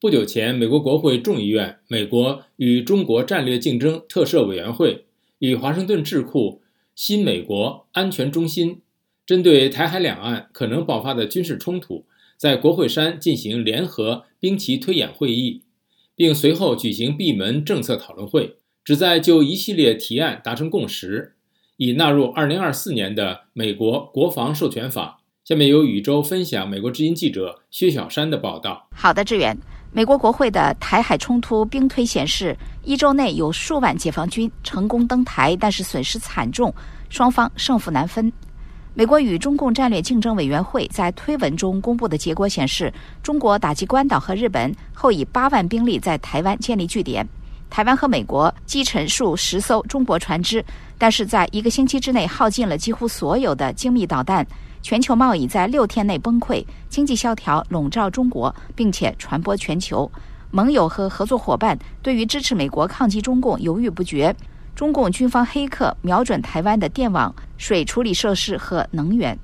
不久前，美国国会众议院美国与中国战略竞争特设委员会与华盛顿智库新美国安全中心，针对台海两岸可能爆发的军事冲突，在国会山进行联合兵棋推演会议，并随后举行闭门政策讨论会，旨在就一系列提案达成共识，以纳入2024年的美国国防授权法。下面由宇宙分享美国之音记者薛小山的报道。好的，志远。美国国会的台海冲突兵推显示，一周内有数万解放军成功登台，但是损失惨重，双方胜负难分。美国与中共战略竞争委员会在推文中公布的结果显示，中国打击关岛和日本后，以八万兵力在台湾建立据点。台湾和美国击沉数十艘中国船只，但是在一个星期之内耗尽了几乎所有的精密导弹。全球贸易在六天内崩溃，经济萧条笼罩中国，并且传播全球。盟友和合作伙伴对于支持美国抗击中共犹豫不决。中共军方黑客瞄准台湾的电网、水处理设施和能源。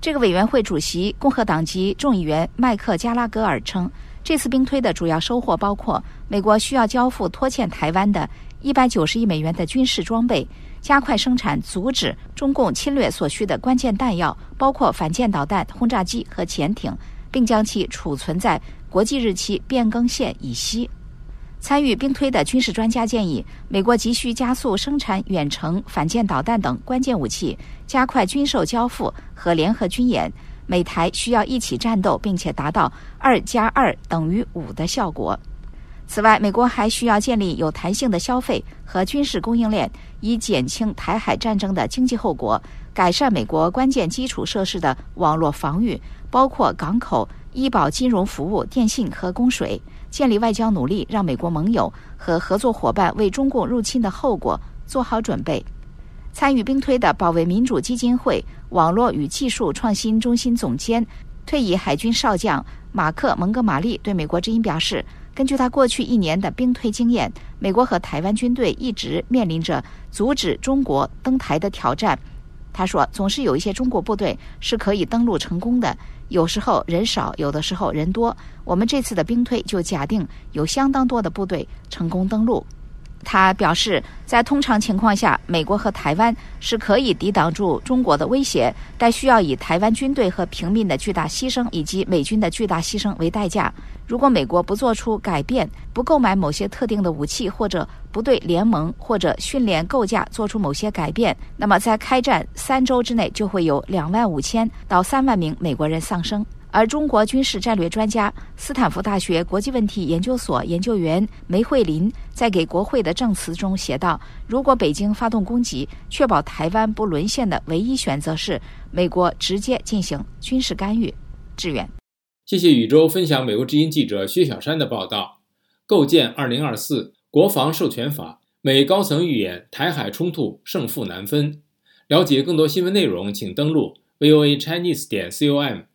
这个委员会主席共和党籍众议员麦克加拉格尔称，这次兵推的主要收获包括美国需要交付拖欠台湾的一百九十亿美元的军事装备。加快生产，阻止中共侵略所需的关键弹药，包括反舰导弹、轰炸机和潜艇，并将其储存在国际日期变更线以西。参与兵推的军事专家建议，美国急需加速生产远程反舰导弹等关键武器，加快军售交付和联合军演。美台需要一起战斗，并且达到二加二等于五的效果。此外，美国还需要建立有弹性的消费和军事供应链，以减轻台海战争的经济后果，改善美国关键基础设施的网络防御，包括港口、医保、金融服务、电信和供水。建立外交努力，让美国盟友和合作伙伴为中共入侵的后果做好准备。参与兵推的保卫民主基金会网络与技术创新中心总监、退役海军少将马克·蒙哥马利对美国之音表示。根据他过去一年的兵推经验，美国和台湾军队一直面临着阻止中国登台的挑战。他说：“总是有一些中国部队是可以登陆成功的，有时候人少，有的时候人多。我们这次的兵推就假定有相当多的部队成功登陆。”他表示，在通常情况下，美国和台湾是可以抵挡住中国的威胁，但需要以台湾军队和平民的巨大牺牲以及美军的巨大牺牲为代价。如果美国不做出改变，不购买某些特定的武器，或者不对联盟或者训练构架做出某些改变，那么在开战三周之内就会有两万五千到三万名美国人丧生。而中国军事战略专家、斯坦福大学国际问题研究所研究员梅惠林在给国会的证词中写道：“如果北京发动攻击，确保台湾不沦陷的唯一选择是美国直接进行军事干预。”志远，谢谢宇宙分享美国之音记者薛小山的报道。构建二零二四国防授权法，美高层预言台海冲突胜负难分。了解更多新闻内容，请登录 voa chinese 点 com。